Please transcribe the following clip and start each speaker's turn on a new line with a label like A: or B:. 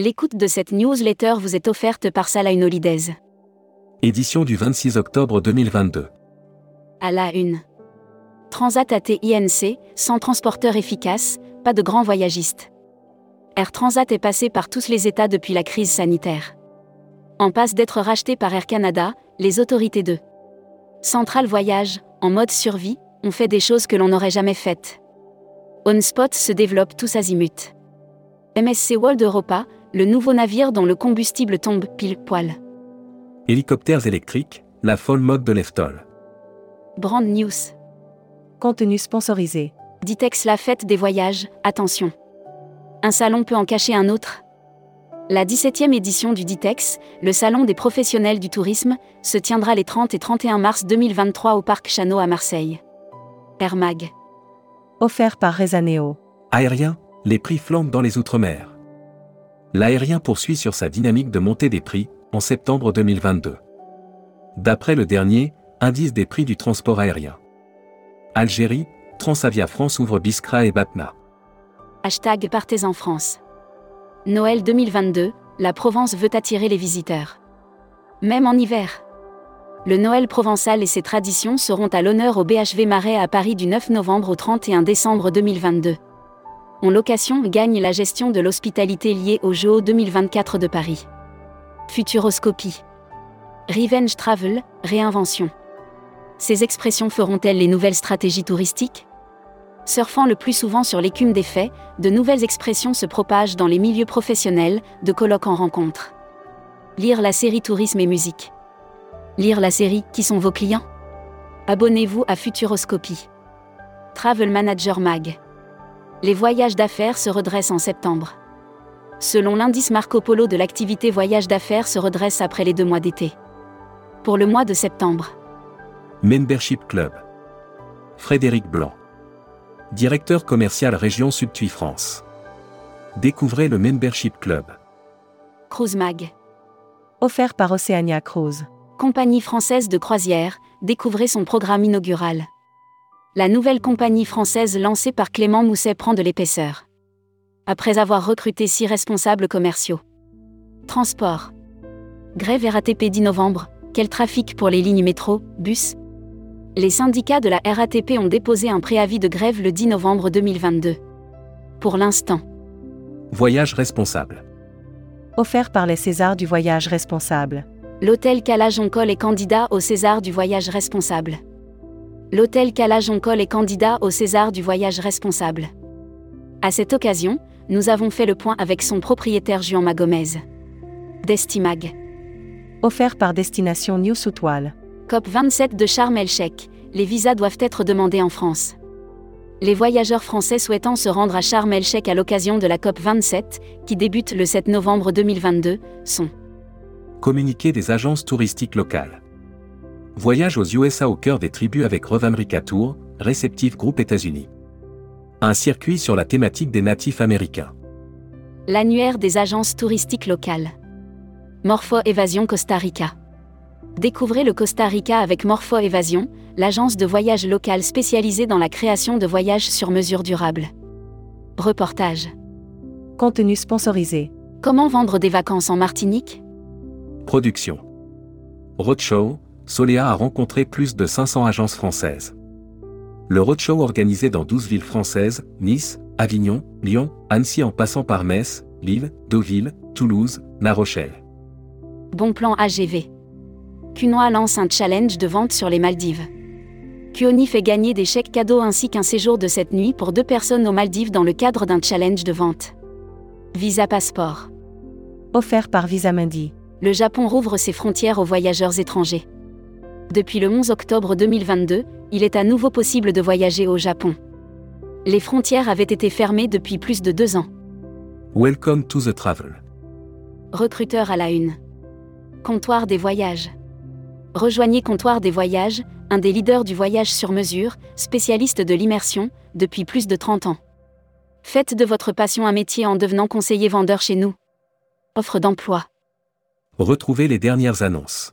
A: L'écoute de cette newsletter vous est offerte par Salah Holidays.
B: Édition du 26 octobre 2022.
A: À la une. Transat AT-INC, sans transporteur efficace, pas de grands voyagistes. Air Transat est passé par tous les États depuis la crise sanitaire. En passe d'être racheté par Air Canada, les autorités de Central Voyage, en mode survie, ont fait des choses que l'on n'aurait jamais faites. OnSpot se développe tous azimuts. MSC World Europa, le nouveau navire dont le combustible tombe pile poil.
B: Hélicoptères électriques, la folle mode de l'Eftol.
A: Brand News.
C: Contenu sponsorisé.
A: Ditex la fête des voyages, attention. Un salon peut en cacher un autre La 17e édition du Ditex, le salon des professionnels du tourisme, se tiendra les 30 et 31 mars 2023 au Parc Chano à Marseille. Air Mag.
C: Offert par Rezaneo.
B: Aérien, les prix flambent dans les Outre-mer. L'aérien poursuit sur sa dynamique de montée des prix, en septembre 2022. D'après le dernier, indice des prix du transport aérien. Algérie, Transavia France ouvre Biskra et Batna.
A: Hashtag Partez en France. Noël 2022, la Provence veut attirer les visiteurs. Même en hiver. Le Noël provençal et ses traditions seront à l'honneur au BHV Marais à Paris du 9 novembre au 31 décembre 2022. En location gagne la gestion de l'hospitalité liée au Jeux 2024 de Paris. Futuroscopie. Revenge Travel, réinvention. Ces expressions feront-elles les nouvelles stratégies touristiques? Surfant le plus souvent sur l'écume des faits, de nouvelles expressions se propagent dans les milieux professionnels, de colloques en rencontres. Lire la série Tourisme et musique. Lire la série Qui sont vos clients? Abonnez-vous à Futuroscopie. Travel Manager Mag. Les voyages d'affaires se redressent en septembre. Selon l'indice Marco Polo de l'activité voyage d'affaires se redresse après les deux mois d'été. Pour le mois de septembre.
B: Membership Club. Frédéric Blanc. Directeur commercial région Subtui France. Découvrez le Membership Club.
A: Cruise Mag.
C: Offert par Oceania Cruise.
A: Compagnie française de croisière, découvrez son programme inaugural. La nouvelle compagnie française lancée par Clément Mousset prend de l'épaisseur après avoir recruté six responsables commerciaux. Transport. Grève RATP 10 novembre, quel trafic pour les lignes métro, bus? Les syndicats de la RATP ont déposé un préavis de grève le 10 novembre 2022. Pour l'instant.
B: Voyage responsable.
C: Offert par les Césars du voyage responsable.
A: L'hôtel Calajoncol est candidat au César du voyage responsable. L'hôtel Calajoncol est candidat au César du voyage responsable. À cette occasion, nous avons fait le point avec son propriétaire Juan Magomez. Destimag.
C: Offert par Destination New Soutwal.
A: COP 27 de Sharm el-Sheikh. Les visas doivent être demandés en France. Les voyageurs français souhaitant se rendre à Sharm el-Sheikh à l'occasion de la COP 27, qui débute le 7 novembre 2022, sont
B: Communiqué des agences touristiques locales. Voyage aux USA au cœur des tribus avec Revamrica Tour, réceptif groupe États-Unis un circuit sur la thématique des natifs américains.
A: L'annuaire des agences touristiques locales. Morpho Évasion Costa Rica. Découvrez le Costa Rica avec Morpho Évasion, l'agence de voyage locale spécialisée dans la création de voyages sur mesure durable. Reportage.
C: Contenu sponsorisé.
A: Comment vendre des vacances en Martinique?
B: Production. Roadshow, Soléa a rencontré plus de 500 agences françaises. Le roadshow organisé dans 12 villes françaises, Nice, Avignon, Lyon, Annecy en passant par Metz, Lille, Deauville, Toulouse, La Rochelle.
A: Bon plan AGV. Cunois lance un challenge de vente sur les Maldives. Cuoni fait gagner des chèques cadeaux ainsi qu'un séjour de cette nuit pour deux personnes aux Maldives dans le cadre d'un challenge de vente. Visa Passeport.
C: Offert par Visa Mundi.
A: Le Japon rouvre ses frontières aux voyageurs étrangers. Depuis le 11 octobre 2022, il est à nouveau possible de voyager au Japon. Les frontières avaient été fermées depuis plus de deux ans.
B: Welcome to the travel.
A: Recruteur à la une. Comptoir des voyages. Rejoignez Comptoir des voyages, un des leaders du voyage sur mesure, spécialiste de l'immersion, depuis plus de 30 ans. Faites de votre passion un métier en devenant conseiller vendeur chez nous. Offre d'emploi.
B: Retrouvez les dernières annonces.